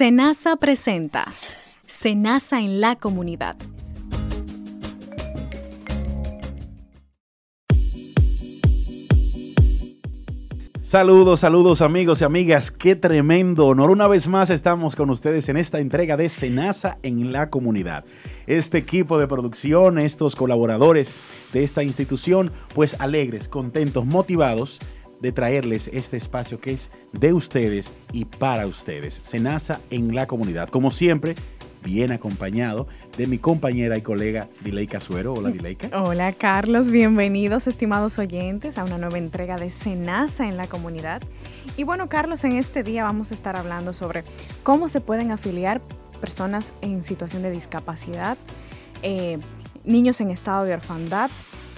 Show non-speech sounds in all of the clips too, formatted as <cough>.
Senasa presenta Senasa en la comunidad. Saludos, saludos amigos y amigas, qué tremendo honor. Una vez más estamos con ustedes en esta entrega de Senasa en la comunidad. Este equipo de producción, estos colaboradores de esta institución, pues alegres, contentos, motivados de traerles este espacio que es de ustedes y para ustedes. Senasa en la comunidad. Como siempre, bien acompañado de mi compañera y colega Dileika Suero. Hola Dileika. Hola Carlos, bienvenidos estimados oyentes a una nueva entrega de Senasa en la comunidad. Y bueno Carlos, en este día vamos a estar hablando sobre cómo se pueden afiliar personas en situación de discapacidad, eh, niños en estado de orfandad,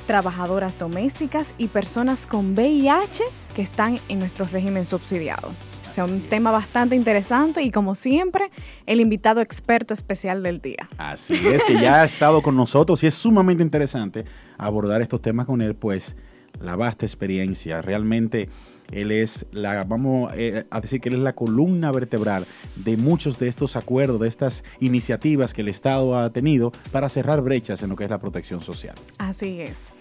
trabajadoras domésticas y personas con VIH que están en nuestro régimen subsidiado. O sea, un tema bastante interesante y como siempre, el invitado experto especial del día. Así es, que ya ha estado con nosotros y es sumamente interesante abordar estos temas con él, pues la vasta experiencia. Realmente él es la, vamos eh, a decir que él es la columna vertebral de muchos de estos acuerdos, de estas iniciativas que el Estado ha tenido para cerrar brechas en lo que es la protección social. Así es.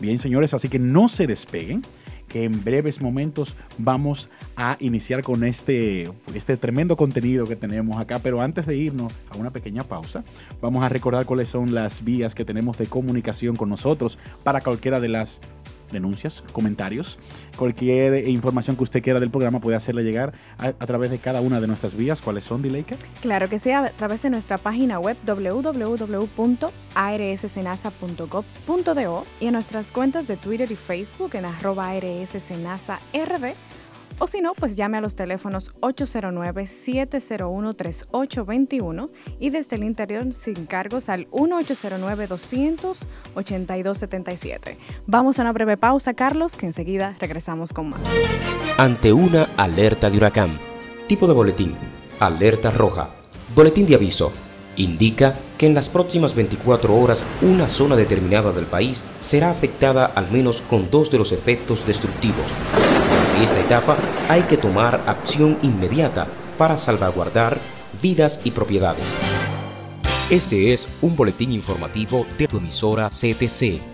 Bien, señores, así que no se despeguen que en breves momentos vamos a iniciar con este, este tremendo contenido que tenemos acá. Pero antes de irnos a una pequeña pausa, vamos a recordar cuáles son las vías que tenemos de comunicación con nosotros para cualquiera de las denuncias, comentarios, cualquier información que usted quiera del programa puede hacerle llegar a, través de cada una de nuestras vías. ¿Cuáles son, Dileika? Claro que sí, a través de nuestra página web www.arssenasa.gov.do y en nuestras cuentas de Twitter y Facebook en arroba rd o si no, pues llame a los teléfonos 809-701-3821 y desde el interior sin cargos al 1809-200-8277. Vamos a una breve pausa, Carlos, que enseguida regresamos con más. Ante una alerta de huracán. Tipo de boletín. Alerta roja. Boletín de aviso. Indica que en las próximas 24 horas una zona determinada del país será afectada al menos con dos de los efectos destructivos en esta etapa hay que tomar acción inmediata para salvaguardar vidas y propiedades. Este es un boletín informativo de tu emisora CTC.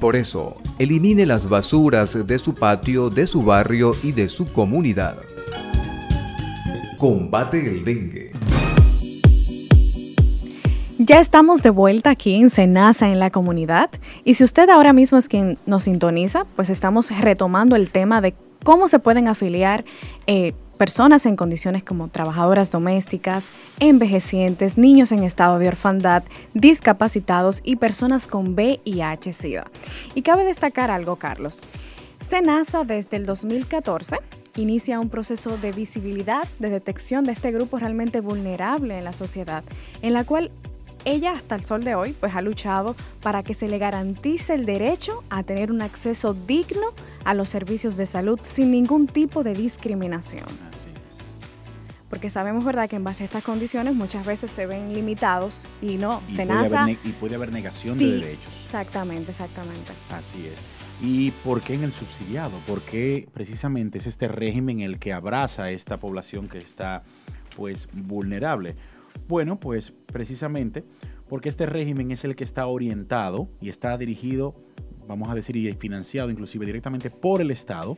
Por eso, elimine las basuras de su patio, de su barrio y de su comunidad. Combate el dengue. Ya estamos de vuelta aquí en Senasa en la comunidad y si usted ahora mismo es quien nos sintoniza, pues estamos retomando el tema de cómo se pueden afiliar eh, personas en condiciones como trabajadoras domésticas, envejecientes, niños en estado de orfandad, discapacitados y personas con VIH-Sida. Y cabe destacar algo, Carlos. SENASA desde el 2014 inicia un proceso de visibilidad, de detección de este grupo realmente vulnerable en la sociedad, en la cual ella hasta el sol de hoy pues ha luchado para que se le garantice el derecho a tener un acceso digno a los servicios de salud sin ningún tipo de discriminación. Porque sabemos, ¿verdad?, que en base a estas condiciones muchas veces se ven limitados y no, y se puede haber y puede haber negación de derechos. Exactamente, exactamente. Así es. ¿Y por qué en el subsidiado? Porque precisamente es este régimen el que abraza a esta población que está pues vulnerable. Bueno, pues precisamente porque este régimen es el que está orientado y está dirigido, vamos a decir, y financiado inclusive directamente por el Estado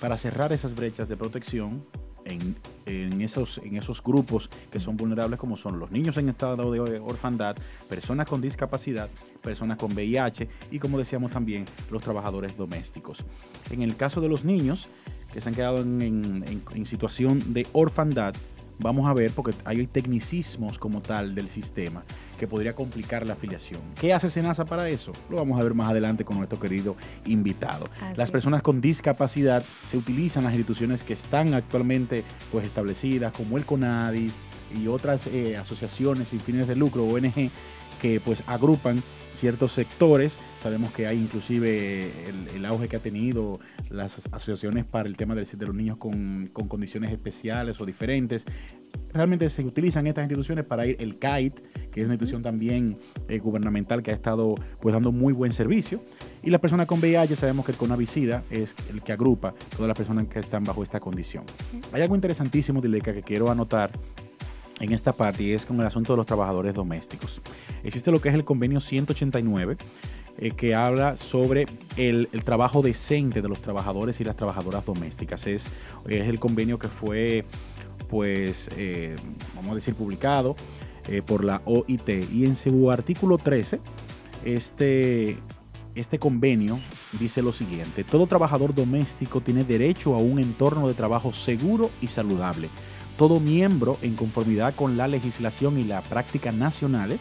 para cerrar esas brechas de protección en, esos, grupos que son vulnerables como son los niños en estado de orfandad, personas con discapacidad, personas con VIH y como decíamos también los trabajadores domésticos. En el caso de los niños que se han quedado en situación de orfandad, vamos a ver, porque hay tecnicismos como tal del sistema que podría complicar la afiliación. ¿Qué hace Senasa para eso? Lo vamos a ver más adelante con nuestro querido invitado. las personas con discapacidad se utilizan las instituciones que están actualmente pues, establecidas, como el CONADIS y otras eh, asociaciones sin fines de lucro, ONG, que pues agrupan ciertos sectores. Sabemos que hay inclusive el, auge que ha tenido las asociaciones para el tema de, de los niños con, condiciones especiales o diferentes. Realmente se utilizan estas instituciones para ir el CAIT, que es una institución también eh, gubernamental que ha estado pues dando muy buen servicio. Y las personas con VIH sabemos que el Conavicida es el que agrupa todas las personas que están bajo esta condición. Hay algo interesantísimo, Dileca, que quiero anotar en esta parte y es con el asunto de los trabajadores domésticos. Existe lo que es el convenio 189 eh, que habla sobre el, trabajo decente de los trabajadores y las trabajadoras domésticas. Es, el convenio que fue, pues, eh, vamos a decir, publicado eh, por la OIT y en su artículo 13, este, este convenio dice lo siguiente, todo trabajador doméstico tiene derecho a un entorno de trabajo seguro y saludable todo miembro, en conformidad con la legislación y la práctica nacionales,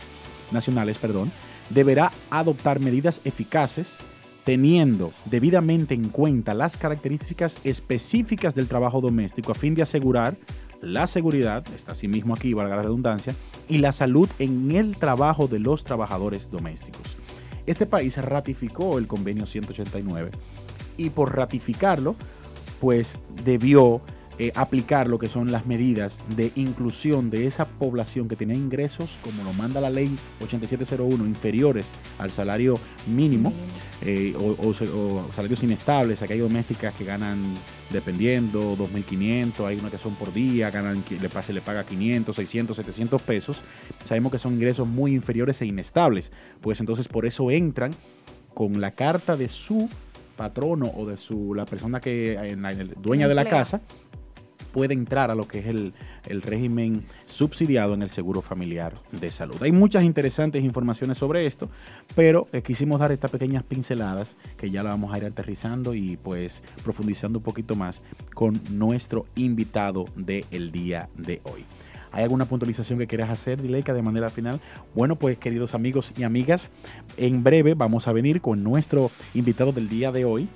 nacionales, perdón, deberá adoptar medidas eficaces teniendo debidamente en cuenta las características específicas del trabajo doméstico a fin de asegurar la seguridad, está así mismo aquí, valga la redundancia, y la salud en el trabajo de los trabajadores domésticos. Este país ratificó el convenio 189 y por ratificarlo, pues debió eh, aplicar lo que son las medidas de inclusión de esa población que tiene ingresos, como lo manda la ley 8701, inferiores al salario mínimo eh, o, salarios inestables. Aquí hay domésticas que ganan, dependiendo, 2.500, hay unas que son por día, ganan, le, se le paga 500, 600, 700 pesos. Sabemos que son ingresos muy inferiores e inestables. Pues entonces por eso entran con la carta de su patrono o de su la persona que la, dueña de la casa puede entrar a lo que es el, régimen subsidiado en el seguro familiar de salud. Hay muchas interesantes informaciones sobre esto, pero eh, quisimos dar estas pequeñas pinceladas que ya la vamos a ir aterrizando y pues profundizando un poquito más con nuestro invitado del día de hoy. ¿Hay alguna puntualización que quieras hacer, Dileika, de manera final? Bueno, pues queridos amigos y amigas, en breve vamos a venir con nuestro invitado del día de hoy,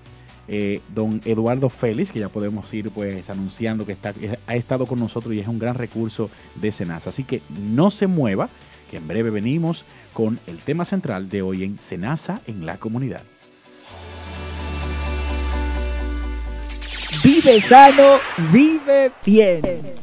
eh, don Eduardo Félix, que ya podemos ir pues anunciando que está, ha estado con nosotros y es un gran recurso de Senasa. Así que no se mueva, que en breve venimos con el tema central de hoy en Senasa en la comunidad. Vive sano, vive bien.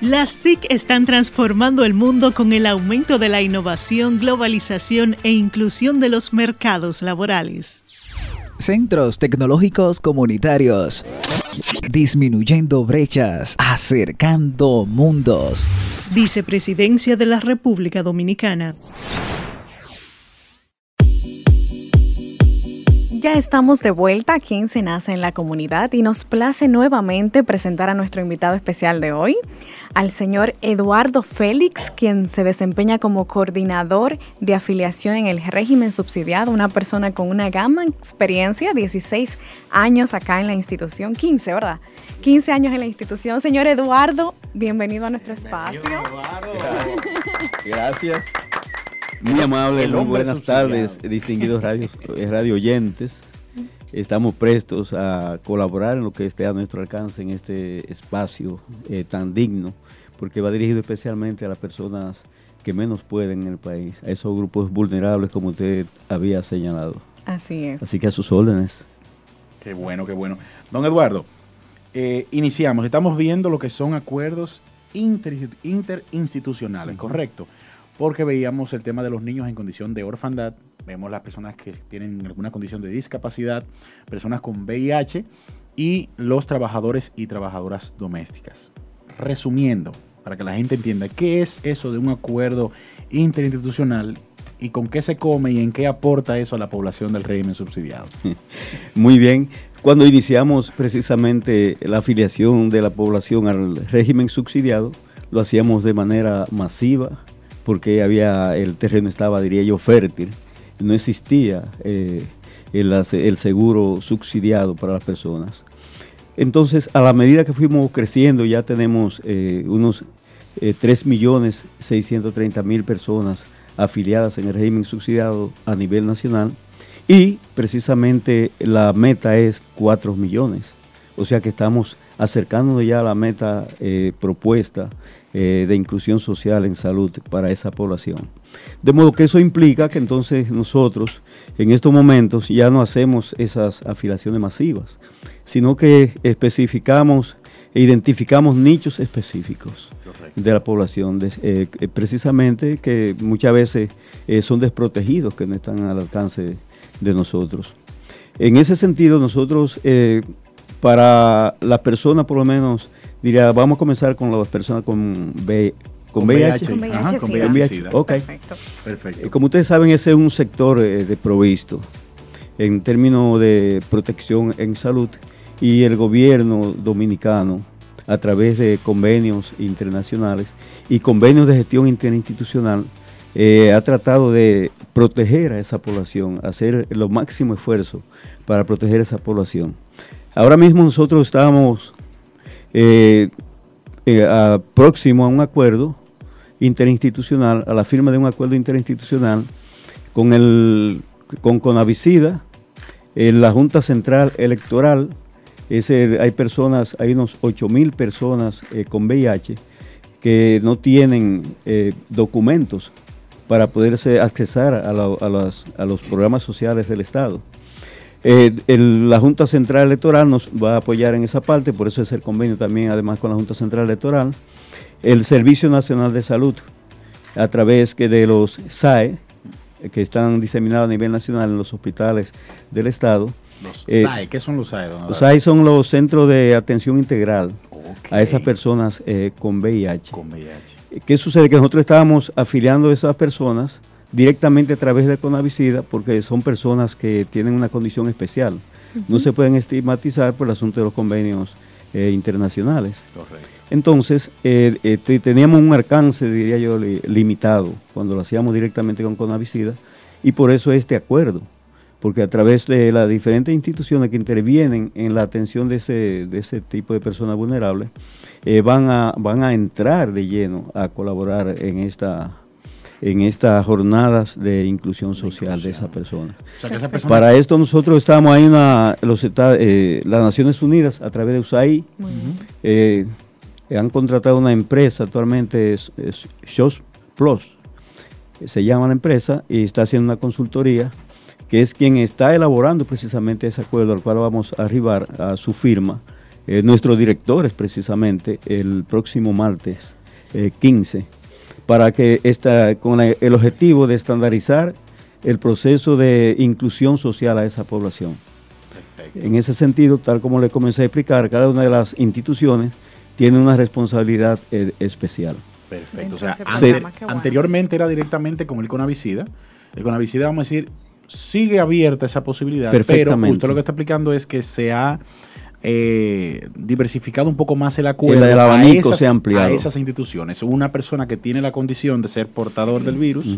Las TIC están transformando el mundo con el aumento de la innovación, globalización e inclusión de los mercados laborales. Centros tecnológicos comunitarios. Disminuyendo brechas, acercando mundos. Vicepresidencia de la República Dominicana. Ya estamos de vuelta aquí en Senasa en la comunidad y nos place nuevamente presentar a nuestro invitado especial de hoy, al señor Eduardo Félix, quien se desempeña como coordinador de afiliación en el régimen subsidiado, una persona con una gama experiencia, 16 años acá en la institución, 15, ¿verdad? 15 años en la institución. Señor Eduardo, bienvenido a nuestro espacio. Gracias. Muy amable, muy buenas tardes, distinguidos radios, <laughs> eh, radio oyentes. Estamos prestos a colaborar en lo que esté a nuestro alcance en este espacio eh, tan digno, porque va dirigido especialmente a las personas que menos pueden en el país, a esos grupos vulnerables como usted había señalado. Así es. Así que a sus órdenes. Qué bueno, qué bueno. Don Eduardo, eh, iniciamos. Estamos viendo lo que son acuerdos interinstitucionales, ¿correcto? Porque veíamos el tema de los niños en condición de orfandad, vemos las personas que tienen alguna condición de discapacidad, personas con VIH y los trabajadores y trabajadoras domésticas. Resumiendo, para que la gente entienda, ¿qué es eso de un acuerdo interinstitucional y con qué se come y en qué aporta eso a la población del régimen subsidiado? <laughs> Muy bien. Cuando iniciamos precisamente la afiliación de la población al régimen subsidiado, lo hacíamos de manera masiva, porque había, el terreno estaba, diría yo, fértil, no existía eh, el, seguro subsidiado para las personas. Entonces, a la medida que fuimos creciendo, ya tenemos eh, unos eh, 3.630.000 personas afiliadas en el régimen subsidiado a nivel nacional y precisamente la meta es 4 millones. O sea que estamos acercándonos ya a la meta eh, propuesta eh, de inclusión social en salud para esa población. De modo que eso implica que entonces nosotros en estos momentos ya no hacemos esas afiliaciones masivas, sino que especificamos e identificamos nichos específicos de la población, eh, precisamente que muchas veces eh, son desprotegidos, que no están al alcance de nosotros. En ese sentido, nosotros, para las personas por lo menos diría, vamos a comenzar con las personas con, v, con, VIH. Con VIH, con VIH. Ok. Perfecto. Perfecto. Eh, como ustedes saben, ese es un sector eh, de provisto en términos de protección en salud y el gobierno dominicano a través de convenios internacionales y convenios de gestión interinstitucional eh, ha tratado de proteger a esa población, hacer lo máximo esfuerzo para proteger a esa población. Ahora mismo nosotros estamos eh, eh, próximo a un acuerdo interinstitucional, a la firma de un acuerdo interinstitucional con el con Conavicida, en la Junta Central Electoral, ese, hay personas, hay unos 8 mil personas eh, con VIH que no tienen documentos para poderse accesar a, a los programas sociales del Estado. Eh, la Junta Central Electoral nos va a apoyar en esa parte, por eso es el convenio también, además con la Junta Central Electoral. El Servicio Nacional de Salud, a través que de los SAE, que están diseminados a nivel nacional en los hospitales del Estado. Los eh, SAE, ¿qué son los SAE? Los SAE son los centros de atención integral a esas personas eh, con VIH. Con VIH. ¿Qué sucede? Que nosotros estábamos afiliando a esas personas directamente a través de Conavicida porque son personas que tienen una condición especial. No se pueden estigmatizar por el asunto de los convenios eh, internacionales. Correcto. Entonces, eh, eh, teníamos un alcance, diría yo, limitado cuando lo hacíamos directamente con Conavicida y por eso este acuerdo, porque a través de las diferentes instituciones que intervienen en la atención de ese, de ese tipo de personas vulnerables, van, a, van a entrar de lleno a colaborar en esta en estas jornadas de inclusión social de esa persona. Para esto nosotros estamos ahí, una, los, eh, las Naciones Unidas a través de USAID. Eh, han contratado una empresa actualmente, es, SHOS Plus, se llama la empresa y está haciendo una consultoría que es quien está elaborando precisamente ese acuerdo al cual vamos a arribar a su firma. Eh, nuestro director es precisamente el próximo martes 15 para que esta, con el objetivo de estandarizar el proceso de inclusión social a esa población. En ese sentido, tal como le comencé a explicar, cada una de las instituciones tiene una responsabilidad eh, especial. Perfecto. O sea, anteriormente era directamente con el Conavicida. El Conavicida, vamos a decir, sigue abierta esa posibilidad, pero usted lo que está explicando es que se ha eh, diversificado un poco más el acuerdo El- el a abanico esas- se ha ampliado. a esas instituciones. Una persona que tiene la condición de ser portador del virus,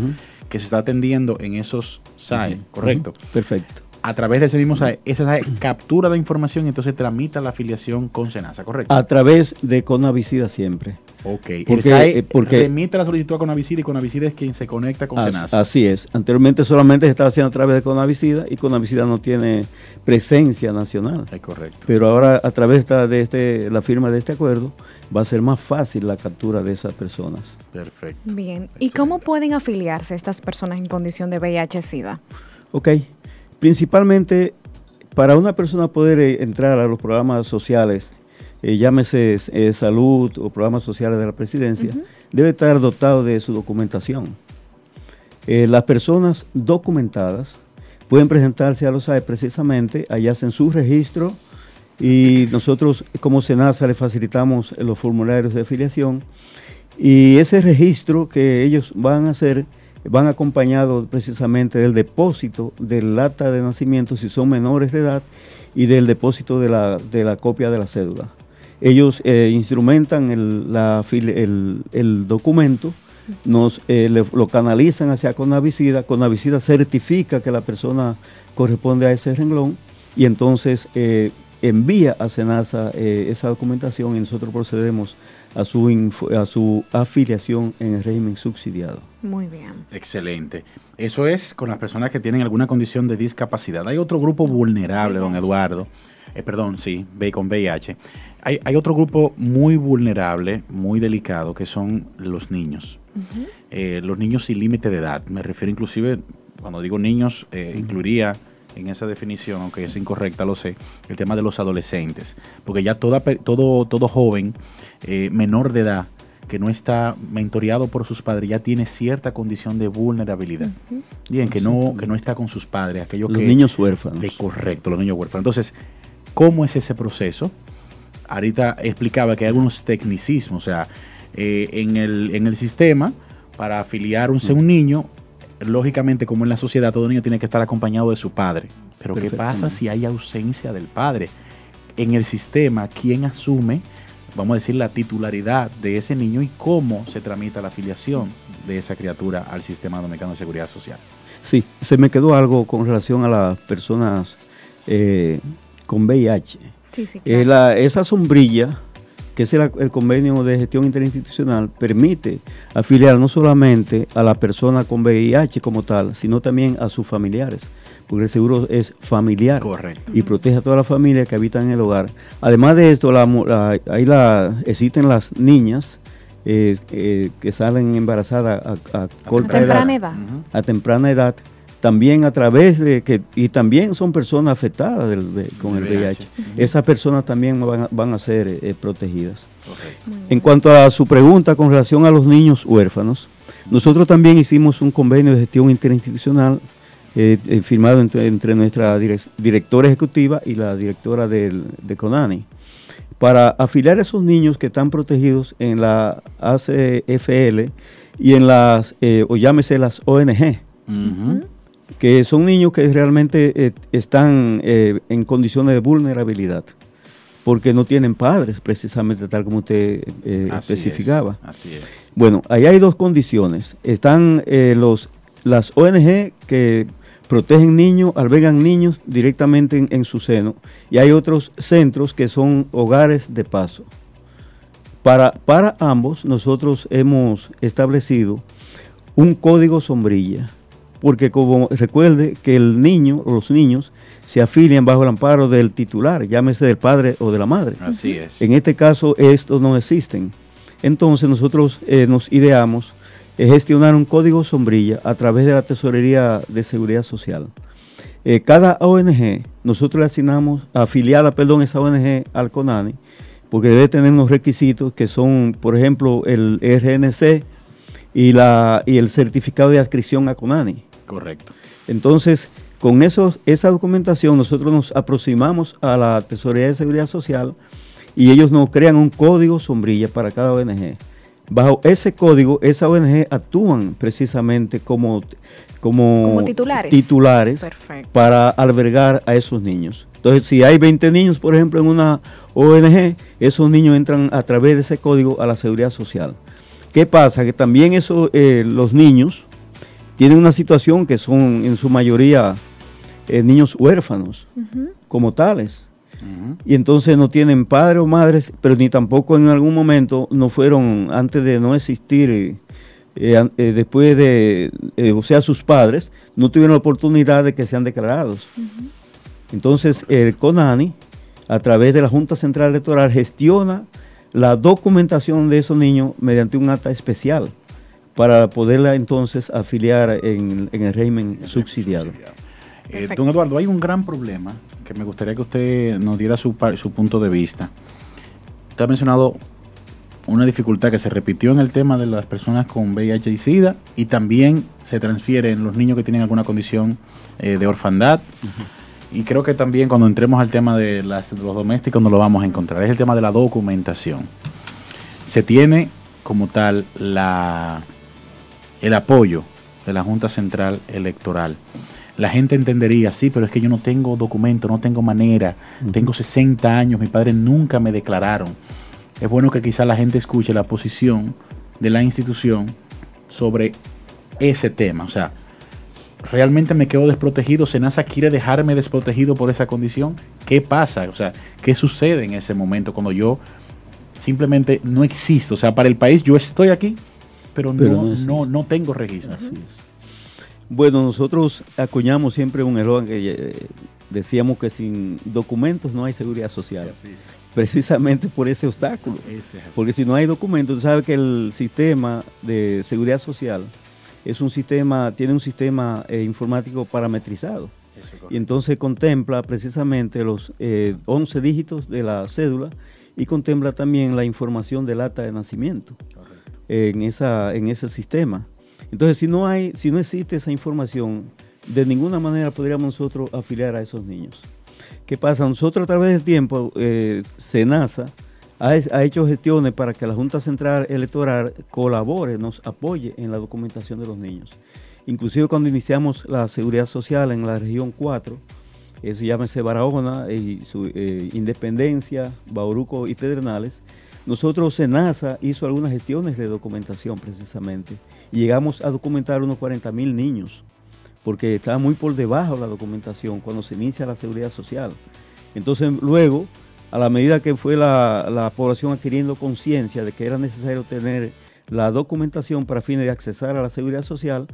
que se está atendiendo en esos SAE, ¿correcto? Perfecto. A través de ese mismo SAE, ese SAE captura la información y entonces tramita la afiliación con SENASA, ¿correcto? A través de Conavicida siempre. Ok. el Porque, SAE eh, porque- remite la solicitud a Conavicida y Conavicida es quien se conecta con As- SENASA. Así es. Anteriormente solamente se estaba haciendo a través de Conavicida y Conavicida no tiene presencia nacional. Es correcto. Pero ahora a través de, esta- de este, la firma de este acuerdo va a ser más fácil la captura de esas personas. Perfecto. Bien. ¿Y cómo pueden afiliarse estas personas en condición de VIH-Sida? Ok. Principalmente para una persona poder eh, entrar a los programas sociales, eh, llámese eh, salud o programas sociales de la presidencia, debe estar dotado de su documentación. Eh, las personas documentadas pueden presentarse a los SAE precisamente, allá hacen su registro y nosotros como SENASA les facilitamos los formularios de afiliación y ese registro que ellos van a hacer van acompañados precisamente del depósito del acta de nacimiento si son menores de edad y del depósito de la, de la copia de la cédula. Ellos eh, instrumentan el, la afili- el- el documento, nos eh, le- lo canalizan hacia Conavicida, Conavicida certifica que la persona corresponde a ese renglón y entonces eh, envía a Senasa eh, esa documentación y nosotros procedemos a su, info- a su afiliación en el régimen subsidiado. Muy bien. Excelente. Eso es con las personas que tienen alguna condición de discapacidad. Hay otro grupo vulnerable, don Eduardo. Eh, perdón, sí, con VIH. Hay, hay otro grupo muy vulnerable, muy delicado, que son los niños. Eh, los niños sin límite de edad. Me refiero inclusive, cuando digo niños, eh, incluiría en esa definición, aunque es incorrecta, lo sé, el tema de los adolescentes. Porque ya toda, todo, todo joven eh, menor de edad que no está mentoreado por sus padres ya tiene cierta condición de vulnerabilidad. Bien, que no, que no está con sus padres, aquellos Los que... niños huérfanos. correcto, los niños huérfanos. Entonces, ¿cómo es ese proceso? Ahorita explicaba que hay algunos tecnicismos, o sea, eh, en, el, en el sistema, para afiliar un, un niño, lógicamente, como en la sociedad, todo niño tiene que estar acompañado de su padre. Pero ¿qué pasa si hay ausencia del padre? En el sistema, ¿quién asume, vamos a decir, la titularidad de ese niño y cómo se tramita la afiliación de esa criatura al sistema dominicano de seguridad social? Sí, se me quedó algo con relación a las personas eh, con VIH. Sí, sí, Eh, la- esa sombrilla, que es el, el convenio de gestión interinstitucional, permite afiliar no solamente a la persona con VIH como tal, sino también a sus familiares, porque el seguro es familiar Correcto. y protege a toda la familia que habita en el hogar. Además de esto, la la- ahí la, existen las niñas eh, eh, que salen embarazadas a, a corta edad temprana edad. a temprana edad, también a través de que, y también son personas afectadas del con el VIH. VIH. Esas personas también van a, van a ser eh, protegidas. En cuanto a su pregunta con relación a los niños huérfanos, nosotros también hicimos un convenio de gestión interinstitucional eh, eh, firmado entre, entre nuestra direc- directora ejecutiva y la directora del- de CONANI para afiliar a esos niños que están protegidos en la ACFL y en las, eh, o llámese las ONG, Ujú. Que son niños que realmente eh, están eh, en condiciones de vulnerabilidad, porque no tienen padres, precisamente tal como usted eh, Así es, especificaba. así es. Bueno, ahí hay dos condiciones. Están los, las ONG que protegen niños, albergan niños directamente en, en su seno, y hay otros centros que son hogares de paso. Para, para ambos nosotros hemos establecido un código sombrilla, porque como recuerde que el niño o los niños se afilian bajo el amparo del titular, llámese del padre o de la madre. Así es. En este caso estos no existen. Entonces nosotros eh, nos ideamos eh, gestionar un código sombrilla a través de la Tesorería de Seguridad Social. Eh, cada ONG, nosotros le asignamos, afiliada, perdón, esa ONG al CONANI, porque debe tener unos requisitos que son, por ejemplo, el RNC y, la, y el certificado de adscripción a CONANI. Correcto. Entonces, con eso, esa documentación nosotros nos aproximamos a la Tesorería de Seguridad Social y ellos nos crean un código sombrilla para cada ONG. Bajo ese código, esa ONG actúan precisamente como, como, Como titulares. titulares para albergar a esos niños. Entonces, si hay 20 niños, por ejemplo, en una ONG, esos niños entran a través de ese código a la seguridad social. ¿Qué pasa? Que también eso, eh, los niños tienen una situación que son en su mayoría eh, niños huérfanos como tales. Y entonces no tienen padres o madres, pero ni tampoco en algún momento no fueron, antes de no existir, eh, eh, después de, eh, o sea, sus padres, no tuvieron la oportunidad de que sean declarados. Entonces, el CONANI, a través de la Junta Central Electoral, gestiona la documentación de esos niños mediante un acta especial para poderla entonces afiliar en, en el régimen subsidiado. Eh, don Eduardo, hay un gran problema que me gustaría que usted nos diera su, punto de vista. Usted ha mencionado una dificultad que se repitió en el tema de las personas con VIH y SIDA y también se transfiere en los niños que tienen alguna condición eh, de orfandad. Y creo que también cuando entremos al tema de, las- de los domésticos nos lo vamos a encontrar. Es el tema de la documentación. Se tiene como tal la, el apoyo de la Junta Central Electoral. La gente entendería, sí, pero es que yo no tengo documento, no tengo manera, tengo 60 años, mis padres nunca me declararon. Es bueno que quizá la gente escuche la posición de la institución sobre ese tema. O sea, ¿realmente me quedo desprotegido? ¿Senasa quiere dejarme desprotegido por esa condición? ¿Qué pasa? O sea, ¿qué sucede en ese momento cuando yo simplemente no existo? O sea, para el país yo estoy aquí, pero, Pero no, no no, tengo registro. Así es. Bueno, nosotros acuñamos siempre un eslogan que eh, decíamos que sin documentos no hay seguridad social. Precisamente por ese obstáculo. Es. Porque si no hay documentos, tú sabes que el sistema de seguridad social es un sistema, tiene un sistema eh, informático parametrizado. Y entonces contempla precisamente los eh, 11 dígitos de la cédula y contempla también la información del acta de nacimiento en, esa, en ese sistema. Entonces, si no, hay, si no existe esa información, de ninguna manera podríamos nosotros afiliar a esos niños. ¿Qué pasa? Nosotros a través del tiempo, eh, SENASA ha, ha hecho gestiones para que la Junta Central Electoral colabore, nos apoye en la documentación de los niños. Inclusive cuando iniciamos la seguridad social en la región 4, eso llámese Barahona y su eh, Independencia, Bauruco y Pedernales, nosotros SENASA hizo algunas gestiones de documentación precisamente y llegamos a documentar unos 40 mil niños porque estaba muy por debajo la documentación cuando se inicia la seguridad social. Entonces luego, a la medida que fue la, la población adquiriendo conciencia de que era necesario tener la documentación para fines de accesar a la seguridad social,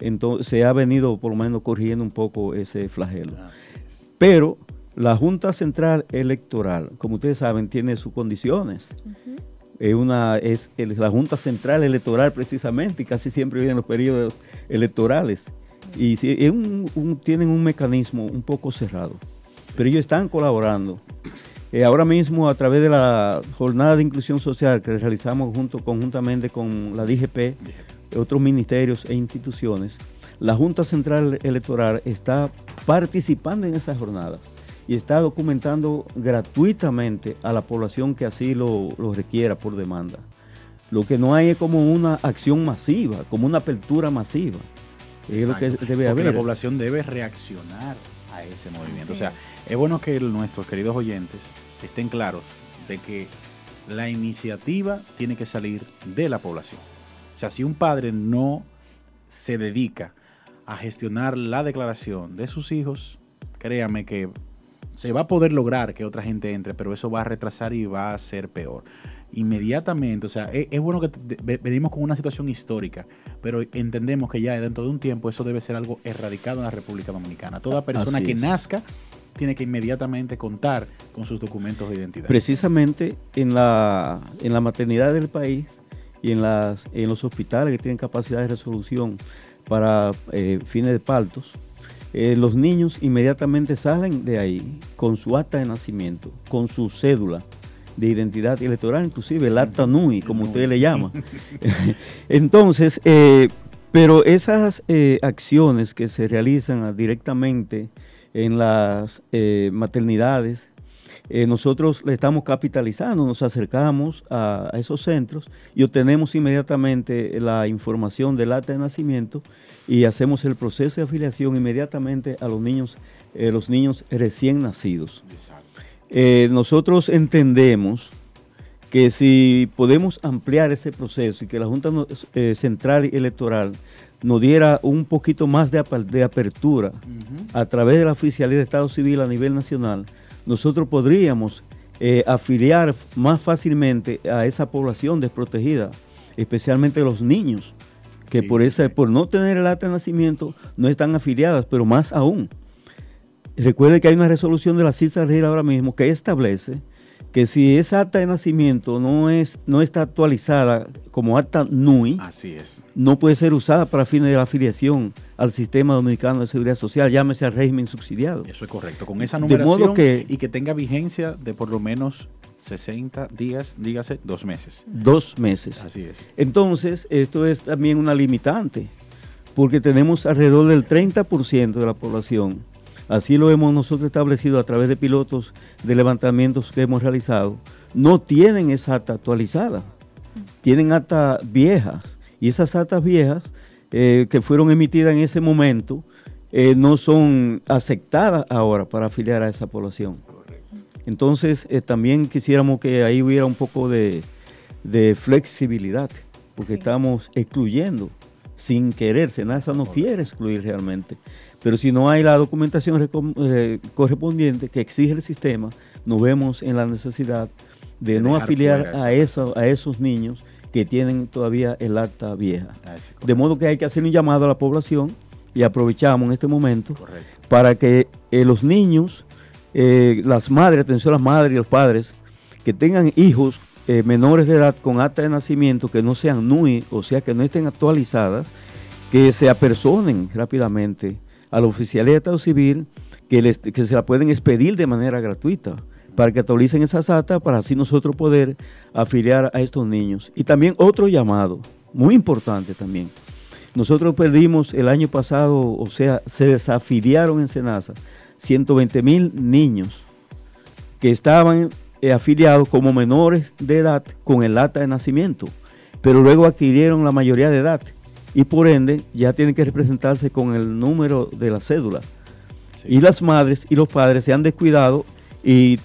entonces se ha venido por lo menos corrigiendo un poco ese flagelo. Pero la Junta Central Electoral, como ustedes saben, tiene sus condiciones. Es, una, es el- la Junta Central Electoral precisamente, y casi siempre vienen los periodos electorales. Y sí, es un- un- tienen un mecanismo un poco cerrado, pero ellos están colaborando. Eh, ahora mismo, a través de la jornada de inclusión social que realizamos junto, conjuntamente con la DGP, otros ministerios e instituciones, la Junta Central Electoral está participando en esa jornada y está documentando gratuitamente a la población que así lo, lo requiera por demanda. Lo que no hay es como una acción masiva, como una apertura masiva. Es lo que debe Porque haber. la población debe reaccionar a ese movimiento. o sea, es bueno que nuestros queridos oyentes estén claros de que la iniciativa tiene que salir de la población. O sea, si un padre no se dedica a gestionar la declaración de sus hijos, créame que se va a poder lograr que otra gente entre, pero eso va a retrasar y va a ser peor. Inmediatamente, o sea, es, es bueno que te- ve- venimos con una situación histórica, pero entendemos que ya dentro de un tiempo eso debe ser algo erradicado en la República Dominicana. Toda persona que nazca tiene que inmediatamente contar con sus documentos de identidad. Precisamente en la, en la maternidad del país y en, las, en los hospitales que tienen capacidad de resolución para eh, fines de partos, eh, los niños inmediatamente salen de ahí con su acta de nacimiento, con su cédula de identidad electoral, inclusive el acta NUI, como ustedes le llaman. <laughs> <laughs> Entonces, eh, pero esas eh, acciones que se realizan ah, directamente en las maternidades eh, nosotros le estamos capitalizando, nos acercamos a, esos centros y obtenemos inmediatamente la información del acta de nacimiento y hacemos el proceso de afiliación inmediatamente a los niños, eh, los niños recién nacidos. Eh, nosotros entendemos que si podemos ampliar ese proceso y que la Junta Central Electoral nos diera un poquito más de, apertura a través de la oficialidad de Estado Civil a nivel nacional, nosotros podríamos eh, afiliar más fácilmente a esa población desprotegida, especialmente los niños, que por, esa, por no tener el acta de nacimiento no están afiliadas, pero más aún. Recuerde que hay una resolución de la CISA ahora mismo que establece que si esa acta de nacimiento no, es, no está actualizada como acta NUI, Así es. no puede ser usada para fines de la afiliación al sistema dominicano de seguridad social, llámese al régimen subsidiado. Eso es correcto, con esa numeración y que tenga vigencia de por lo menos 60 días, dígase, dos meses. Dos meses. Así es. Entonces, esto es también una limitante, porque tenemos alrededor del 30% de la población así lo hemos nosotros establecido a través de pilotos de levantamientos que hemos realizado, no tienen esa acta actualizada, tienen actas viejas y esas actas viejas eh, que fueron emitidas en ese momento eh, no son aceptadas ahora para afiliar a esa población. Entonces eh, también quisiéramos que ahí hubiera un poco de, flexibilidad, porque estamos excluyendo sin querer, SENASA no quiere excluir realmente. Pero si no hay la documentación eh, correspondiente que exige el sistema, nos vemos en la necesidad de, no afiliar a, a esos niños que tienen todavía el acta vieja. Ah, de modo que hay que hacer un llamado a la población y aprovechamos en este momento para que eh, los niños, eh, las madres, atención a las madres y los padres, que tengan hijos menores de edad con acta de nacimiento que no sean NUI, o sea, que no estén actualizadas, que se apersonen rápidamente a la oficialidad de Estado Civil que, que se la pueden expedir de manera gratuita para que actualicen esas actas para así nosotros poder afiliar a estos niños. Y también otro llamado, muy importante también. Nosotros perdimos el año pasado, o sea, se desafiliaron en Senasa 120 mil niños que estaban eh, afiliados como menores de edad con el acta de nacimiento, pero luego adquirieron la mayoría de edad y por ende ya tienen que representarse con el número de la cédula. Y las madres y los padres se han descuidado y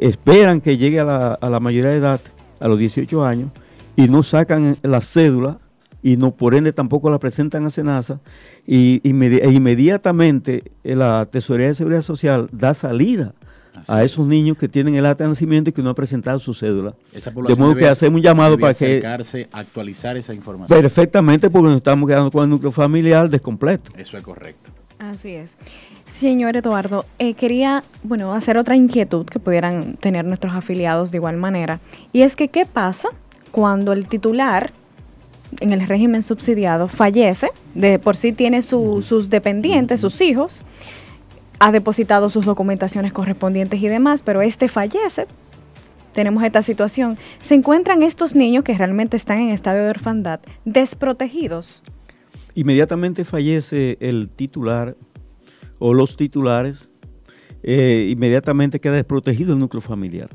esperan que llegue a la, mayoría de edad, a los 18 años, y no sacan la cédula y no por ende tampoco la presentan a SENASA y e inmediatamente la Tesorería de Seguridad Social da salida a esos niños que tienen el acta de nacimiento y que no han presentado su cédula. de modo que hacemos un llamado para que actualizar esa información. Perfectamente, porque nos estamos quedando con el núcleo familiar descompleto. Eso es correcto. Así es. Señor Eduardo, eh, quería, bueno, hacer otra inquietud que pudieran tener nuestros afiliados de igual manera. Y es que, ¿qué pasa cuando el titular en el régimen subsidiado fallece, de por sí tiene sus dependientes, sus hijos, ha depositado sus documentaciones correspondientes y demás, pero este fallece. Tenemos esta situación. ¿Se encuentran estos niños que realmente están en estado de orfandad desprotegidos? Inmediatamente fallece el titular o los titulares, eh, inmediatamente queda desprotegido el núcleo familiar.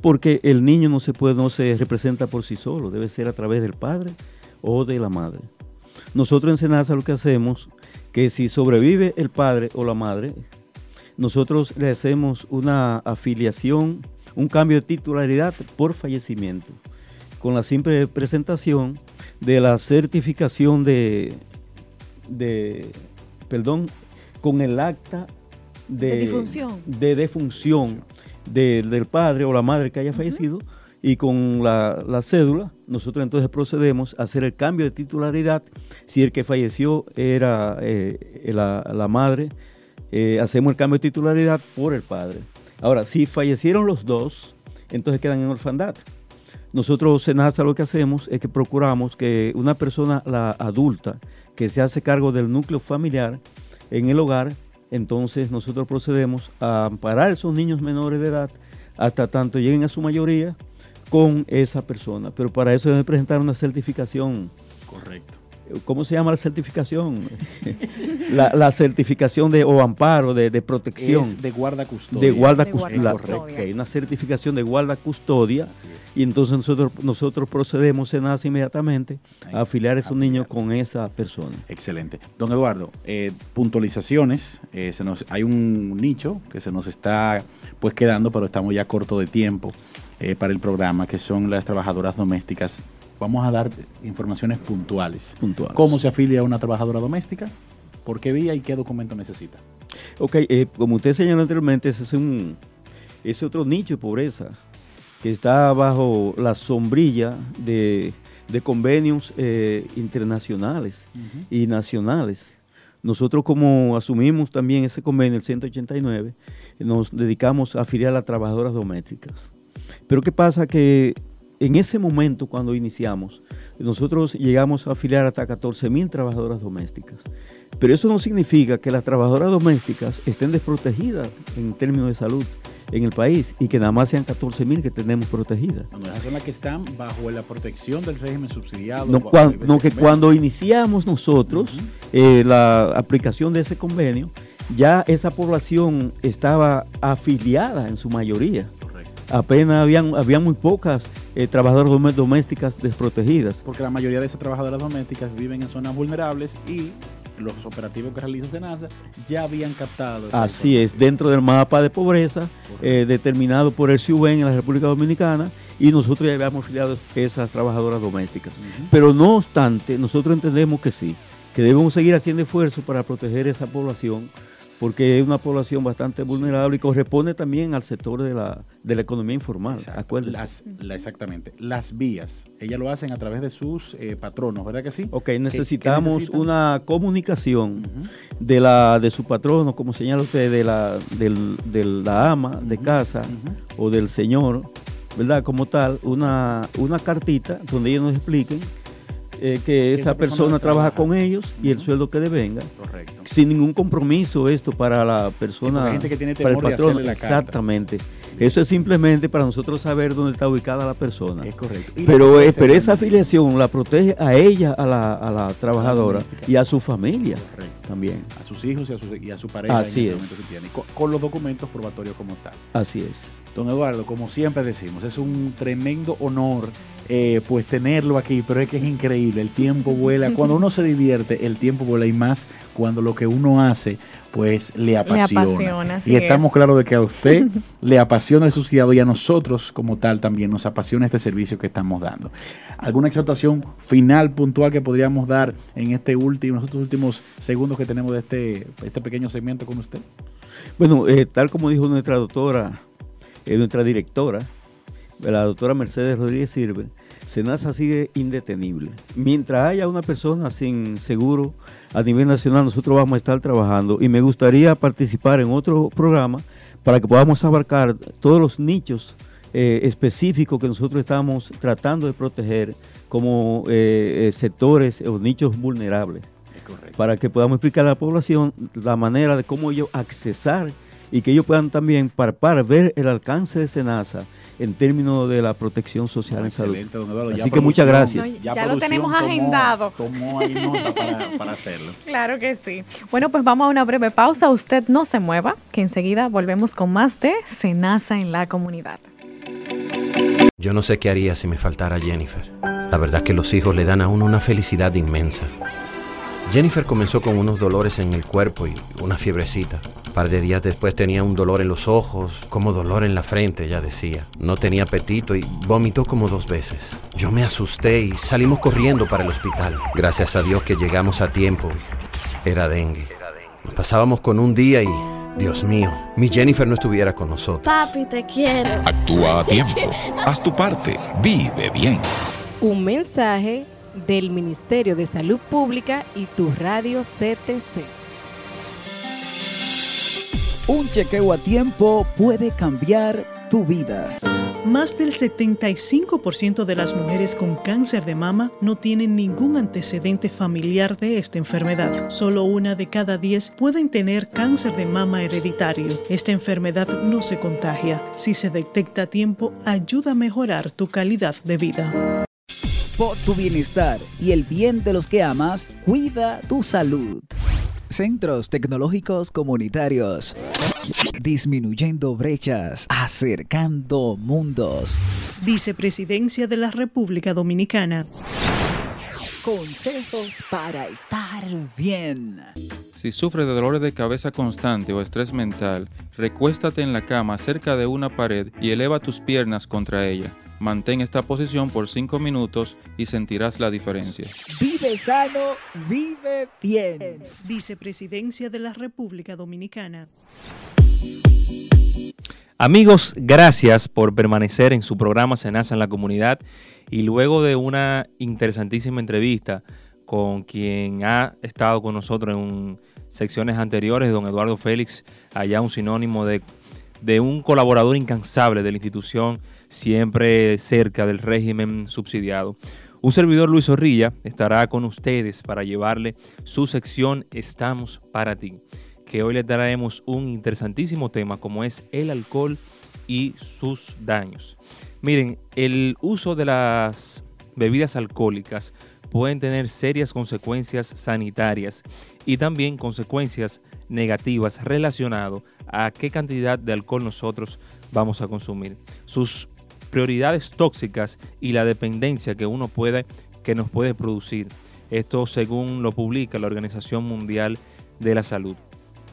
Porque el niño no se puede, no se representa por sí solo, debe ser a través del padre o de la madre. Nosotros en Senasa lo que hacemos que si sobrevive el padre o la madre, nosotros le hacemos una afiliación, un cambio de titularidad por fallecimiento, con la simple presentación de la certificación de, de perdón, con el acta de, de defunción, del padre o la madre que haya fallecido y con la, cédula, nosotros entonces procedemos a hacer el cambio de titularidad. Si el que falleció era eh, la, madre, eh, hacemos el cambio de titularidad por el padre. Ahora, si fallecieron los dos, entonces quedan en orfandad. Nosotros, SENASA, lo que hacemos es que procuramos que una persona la adulta que se hace cargo del núcleo familiar en el hogar, entonces nosotros procedemos a amparar a esos niños menores de edad hasta tanto lleguen a su mayoría con esa persona. Pero para eso debe presentar una certificación Correcto. ¿Cómo se llama la certificación? <laughs> la, la certificación de o amparo de, de protección. Es de guarda custodia. De guarda De custodia. guarda La- custodia. una certificación de guarda custodia. Y entonces nosotros, nosotros procedemos, se nace inmediatamente a afiliar a esos niños con esa persona. Excelente. Don Eduardo, eh, puntualizaciones. eh, se nos, hay un nicho que se nos está pues quedando, pero estamos ya corto de tiempo eh, para el programa, que son las trabajadoras domésticas. Vamos a dar informaciones puntuales. Puntuales. ¿Cómo se afilia a una trabajadora doméstica? ¿Por qué vía y qué documento necesita? Ok, eh, como usted señaló anteriormente, ese es un otro nicho de pobreza que está bajo la sombrilla de, de convenios eh, internacionales y nacionales. Nosotros como asumimos también ese convenio, el 189, nos dedicamos a afiliar a trabajadoras domésticas. Pero ¿qué pasa? Que en ese momento, cuando iniciamos, nosotros llegamos a afiliar hasta 14 mil trabajadoras domésticas. Pero eso no significa que las trabajadoras domésticas estén desprotegidas en términos de salud en el país y que nada más sean 14 mil que tenemos protegidas. Esas son las que están bajo la protección del régimen subsidiado. Cuan- no, que cuando iniciamos nosotros eh, la aplicación de ese convenio, ya esa población estaba afiliada en su mayoría. Apenas habían, habían muy pocas eh, trabajadoras dom- domésticas desprotegidas. Porque la mayoría de esas trabajadoras domésticas viven en zonas vulnerables y los operativos que realiza SENASA ya habían captado. Así es, dentro del mapa de pobreza eh, determinado por el CIUBEN en la República Dominicana y nosotros ya habíamos afiliado esas trabajadoras domésticas. Pero no obstante, nosotros entendemos que sí, que debemos seguir haciendo esfuerzos para proteger esa población porque es una población bastante vulnerable y corresponde también al sector de la, de la economía informal. Las, la- exactamente. Las vías, ellas lo hacen a través de sus eh, patronos, ¿verdad que sí? Ok, ¿Qué- qué necesitamos una comunicación de la de su patrono, como señala usted, de la del, de la ama de casa o del señor, ¿verdad? Como tal, una, una cartita donde ellos nos expliquen eh, que esa esa persona persona trabaja trabaja. con ellos y el sueldo que devenga. Correcto. Sin ningún compromiso esto para la persona, gente que tiene para el de la carta. Eso es simplemente para nosotros saber dónde está ubicada la persona. Es correcto. Pero, eh, pero esa afiliación la protege a ella, a la, a la trabajadora y a su familia también. A sus hijos y a su, y a su pareja Así en ese es. momento que tiene, con, con los documentos probatorios como tal. Así es. Don Eduardo, como siempre decimos, es un tremendo honor eh, pues tenerlo aquí, pero es que es increíble, el tiempo vuela, cuando uno se divierte, el tiempo vuela y más cuando lo que uno hace pues le apasiona. y estamos es. claros de que a usted <laughs> le apasiona el subsidiado y a nosotros como tal también nos apasiona este servicio que estamos dando. ¿Alguna exhortación final, puntual que podríamos dar en este último, en estos últimos segundos que tenemos de este, este pequeño segmento con usted? Bueno, eh, tal como dijo nuestra doctora, eh, nuestra directora, la doctora Mercedes Rodríguez Sirve, SENASA sigue indetenible. Mientras haya una persona sin seguro a nivel nacional, nosotros vamos a estar trabajando y me gustaría participar en otro programa para que podamos abarcar todos los nichos eh, específicos que nosotros estamos tratando de proteger como eh, eh, sectores o nichos vulnerables. Para que podamos explicar a la población la manera de cómo ellos accesar y que ellos puedan también parpar, ver el alcance de SENASA en términos de la protección social en salud. Excelente, don Eduardo. Así que muchas gracias. Ya lo tenemos tomó- agendado. Tomó ahí nota para, para hacerlo. <laughs> Claro que sí. Bueno, pues vamos a una breve pausa. Usted no se mueva, que enseguida volvemos con más de Senasa en la comunidad. Yo no sé qué haría si me faltara Jennifer. La verdad que los hijos le dan a uno una felicidad inmensa. Jennifer comenzó con unos dolores en el cuerpo y una fiebrecita. Un par de días después tenía un dolor en los ojos, como dolor en la frente, ella decía. No tenía apetito y vomitó como dos veces. Yo me asusté y salimos corriendo para el hospital. Gracias a Dios que llegamos a tiempo. Era dengue. Nos pasábamos con un día y, Dios mío, mi Jennifer no estuviera con nosotros. Papi, te quiero. Actúa a tiempo. Haz tu parte. Vive bien. Un mensaje del Ministerio de Salud Pública y tu radio CTC. Un chequeo a tiempo puede cambiar tu vida. Más del 75% de las mujeres con cáncer de mama no tienen ningún antecedente familiar de esta enfermedad. Solo una de cada 10 pueden tener cáncer de mama hereditario. Esta enfermedad no se contagia. Si se detecta a tiempo, ayuda a mejorar tu calidad de vida. Por tu bienestar y el bien de los que amas, cuida tu salud. Centros Tecnológicos Comunitarios. Disminuyendo brechas, acercando mundos. Vicepresidencia de la República Dominicana. Consejos para estar bien. Si sufres de dolores de cabeza constante o estrés mental, recuéstate en la cama cerca de una pared y eleva tus piernas contra ella. Mantén esta posición por 5 minutos y sentirás la diferencia. Vive sano, vive bien. Vicepresidencia de la República Dominicana. Amigos, gracias por permanecer en su programa Senasa en la comunidad y luego de una interesantísima entrevista con quien ha estado con nosotros en secciones anteriores, don Eduardo Félix, allá un sinónimo de, de un colaborador incansable de la institución, siempre cerca del régimen subsidiado. Un servidor Luis Zorrilla estará con ustedes para llevarle su sección Estamos para ti, que hoy le traemos un interesantísimo tema como es el alcohol y sus daños. Miren, el uso de las bebidas alcohólicas pueden tener serias consecuencias sanitarias y también consecuencias negativas relacionadas a qué cantidad de alcohol nosotros vamos a consumir. Sus prioridades tóxicas y la dependencia que uno puede que nos puede producir. Esto según lo publica la Organización Mundial de la Salud.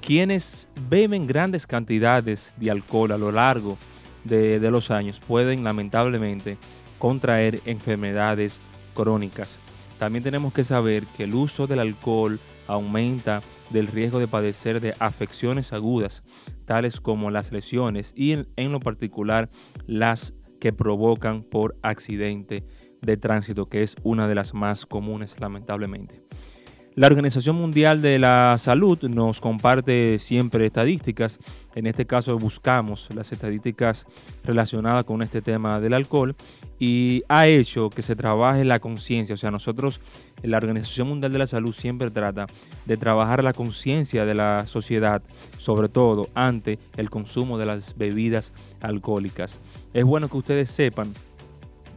Quienes beben grandes cantidades de alcohol a lo largo de, de los años pueden lamentablemente contraer enfermedades crónicas. También tenemos que saber que el uso del alcohol aumenta del riesgo de padecer de afecciones agudas, tales como las lesiones y en, en, lo particular las que provocan por accidente de tránsito, que es una de las más comunes lamentablemente. La Organización Mundial de la Salud nos comparte siempre estadísticas. En este caso buscamos las estadísticas relacionadas con este tema del alcohol y ha hecho que se trabaje la conciencia. O sea, nosotros, la Organización Mundial de la Salud siempre trata de trabajar la conciencia de la sociedad, sobre todo ante el consumo de las bebidas alcohólicas. Es bueno que ustedes sepan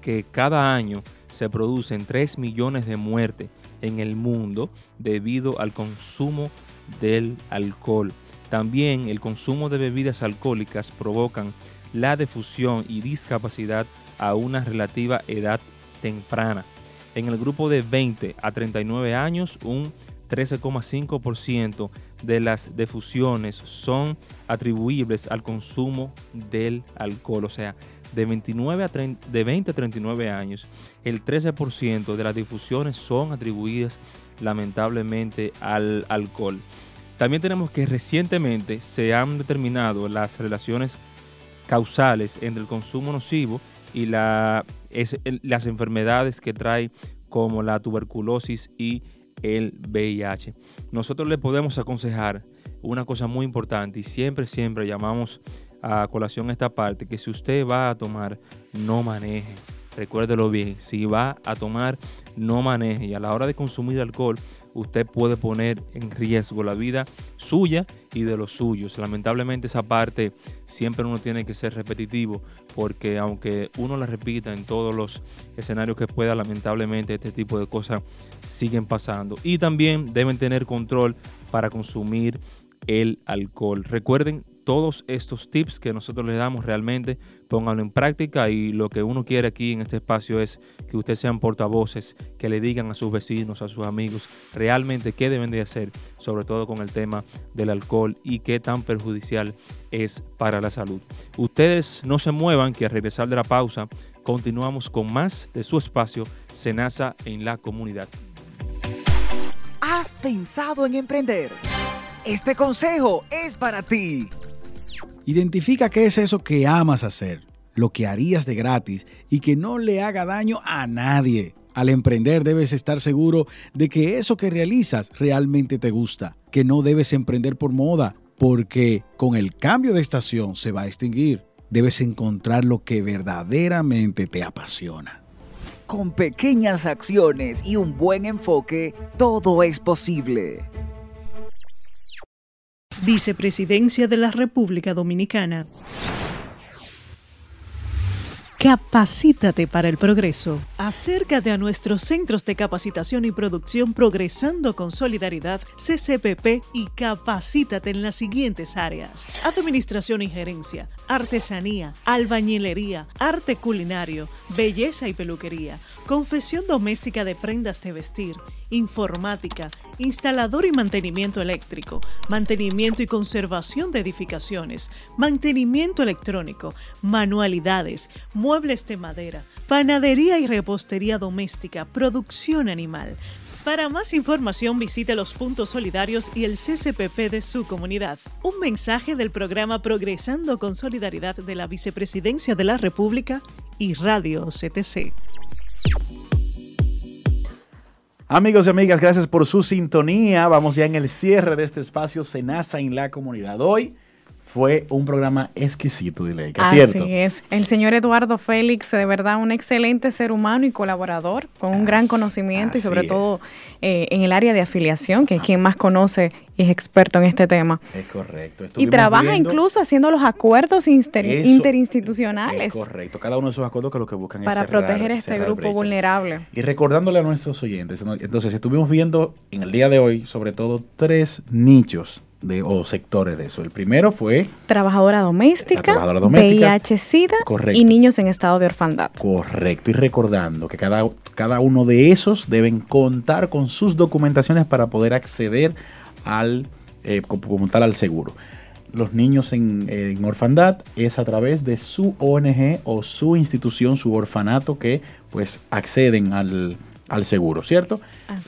que cada año se producen 3 millones de muertes en el mundo debido al consumo del alcohol. También el consumo de bebidas alcohólicas provocan la difusión y discapacidad a una relativa edad temprana. En el grupo de 20 a 39 años, un 13,5% de las defusiones son atribuibles al consumo del alcohol. O sea, de, 29 a 30, de 20 a 39 años, el 13% de las difusiones son atribuidas lamentablemente al alcohol. También tenemos que recientemente se han determinado las relaciones causales entre el consumo nocivo y las enfermedades que trae como la tuberculosis y el VIH. Nosotros le podemos aconsejar una cosa muy importante y siempre, siempre llamamos a colación esta parte, que si usted va a tomar, no maneje. Recuérdelo bien, si va a tomar, no maneje. Y a la hora de consumir alcohol, usted puede poner en riesgo la vida suya y de los suyos. Lamentablemente esa parte siempre uno tiene que ser repetitivo porque aunque uno la repita en todos los escenarios que pueda, lamentablemente este tipo de cosas siguen pasando. Y también deben tener control para consumir el alcohol. Recuerden todos estos tips que nosotros les damos realmente, pónganlo en práctica y lo que uno quiere aquí en este espacio es que ustedes sean portavoces, que le digan a sus vecinos, a sus amigos, realmente qué deben de hacer, sobre todo con el tema del alcohol y qué tan perjudicial es para la salud. Ustedes no se muevan, que al regresar de la pausa continuamos con más de su espacio Senasa en la comunidad. ¿Has pensado en emprender? Este consejo es para ti. Identifica qué es eso que amas hacer, lo que harías de gratis y que no le haga daño a nadie. Al emprender debes estar seguro de que eso que realizas realmente te gusta, que no debes emprender por moda, porque con el cambio de estación se va a extinguir. Debes encontrar lo que verdaderamente te apasiona. Con pequeñas acciones y un buen enfoque, todo es posible. Vicepresidencia de la República Dominicana. Capacítate para el progreso. Acércate a nuestros centros de capacitación y producción Progresando con Solidaridad, CCPP, y capacítate en las siguientes áreas. Administración y gerencia, artesanía, albañilería, arte culinario, belleza y peluquería, confesión doméstica de prendas de vestir, informática, instalador y mantenimiento eléctrico, mantenimiento y conservación de edificaciones, mantenimiento electrónico, manualidades, muebles de madera, panadería y repostería doméstica, producción animal. Para más información visite los puntos solidarios y el CCPP de su comunidad. Un mensaje del programa Progresando con Solidaridad de la Vicepresidencia de la República y Radio CTC. Amigos y amigas, gracias por su sintonía. Vamos ya en el cierre de este espacio Senasa en la comunidad. Hoy fue un programa exquisito, dile, Así ¿cierto? es. El señor Eduardo Félix, de verdad, un excelente ser humano y colaborador, con un gran conocimiento y sobre todo eh, en el área de afiliación, que es quien más conoce y es experto en este tema. Es correcto. y trabaja incluso haciendo los acuerdos interinstitucionales. Es correcto. Cada uno de esos acuerdos que lo que buscan para proteger a este grupo vulnerable. Y recordándole a nuestros oyentes, entonces estuvimos viendo en el día de hoy sobre todo tres nichos de, o sectores de eso. El primero fue... Trabajadora doméstica, VIH-Sida y niños en estado de orfandad. Correcto. Y recordando que cada, cada uno de esos deben contar con sus documentaciones para poder acceder al, eh, como tal al seguro. Los niños en, en, orfandad es a través de su ONG o su institución, su orfanato que pues acceden al, al seguro, ¿cierto?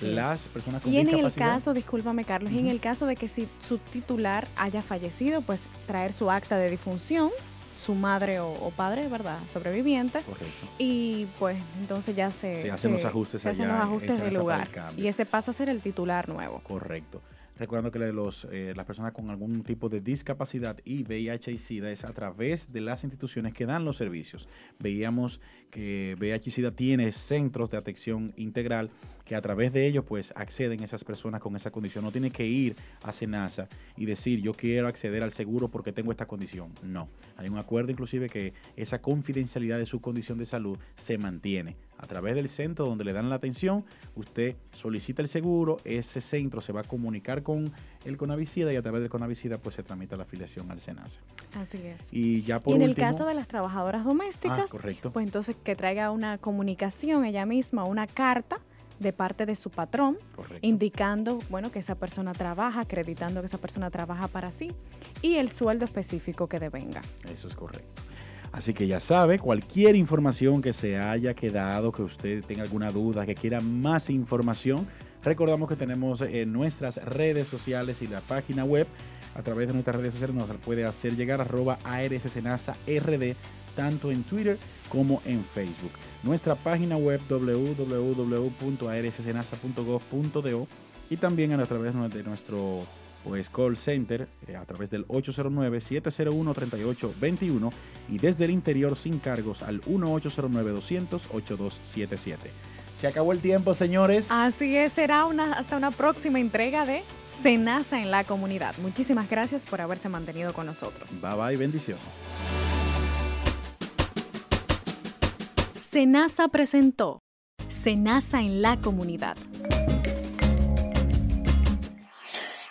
Las personas con y en el caso, discúlpame Carlos, y en el caso de que si su titular haya fallecido, pues traer su acta de difunción, su madre o, padre, ¿verdad? Sobreviviente. Correcto. Y pues entonces ya se, se hacen los ajustes, se hacen los ajustes del lugar. Y ese pasa a ser el titular nuevo. Correcto. Recordando que los, eh, las personas con algún tipo de discapacidad y VIH y SIDA es a través de las instituciones que dan los servicios. Veíamos que VIH y SIDA tiene centros de atención integral que a través de ellos pues acceden esas personas con esa condición. No tiene que ir a SENASA y decir yo quiero acceder al seguro porque tengo esta condición. No, hay un acuerdo inclusive que esa confidencialidad de su condición de salud se mantiene. A través del centro donde le dan la atención, usted solicita el seguro, ese centro se va a comunicar con el Conavicida y a través del Conavicida pues se tramita la afiliación al SENASA. Así es. Y ya por en el caso de las trabajadoras domésticas, ah, pues entonces que traiga una comunicación ella misma, una carta de parte de su patrón, indicando, bueno, que esa persona trabaja, acreditando que esa persona trabaja para sí y el sueldo específico que devenga. Eso es correcto. Así que ya sabe, cualquier información que se haya quedado, que usted tenga alguna duda, que quiera más información, recordamos que tenemos en eh, nuestras redes sociales y la página web. A través de nuestras redes sociales nos puede hacer llegar arroba RD, tanto en Twitter como en Facebook. Nuestra página web www.arssenasa.gov.do y también a través de nuestro pues, call center eh, a través del 809-701-3821 y desde el interior sin cargos al 1-809-200-8277. Se acabó el tiempo, señores. Así es, será una, hasta una próxima entrega de Senasa en la comunidad. Muchísimas gracias por haberse mantenido con nosotros. Bye bye, bendiciones. Senasa presentó Senasa en la comunidad.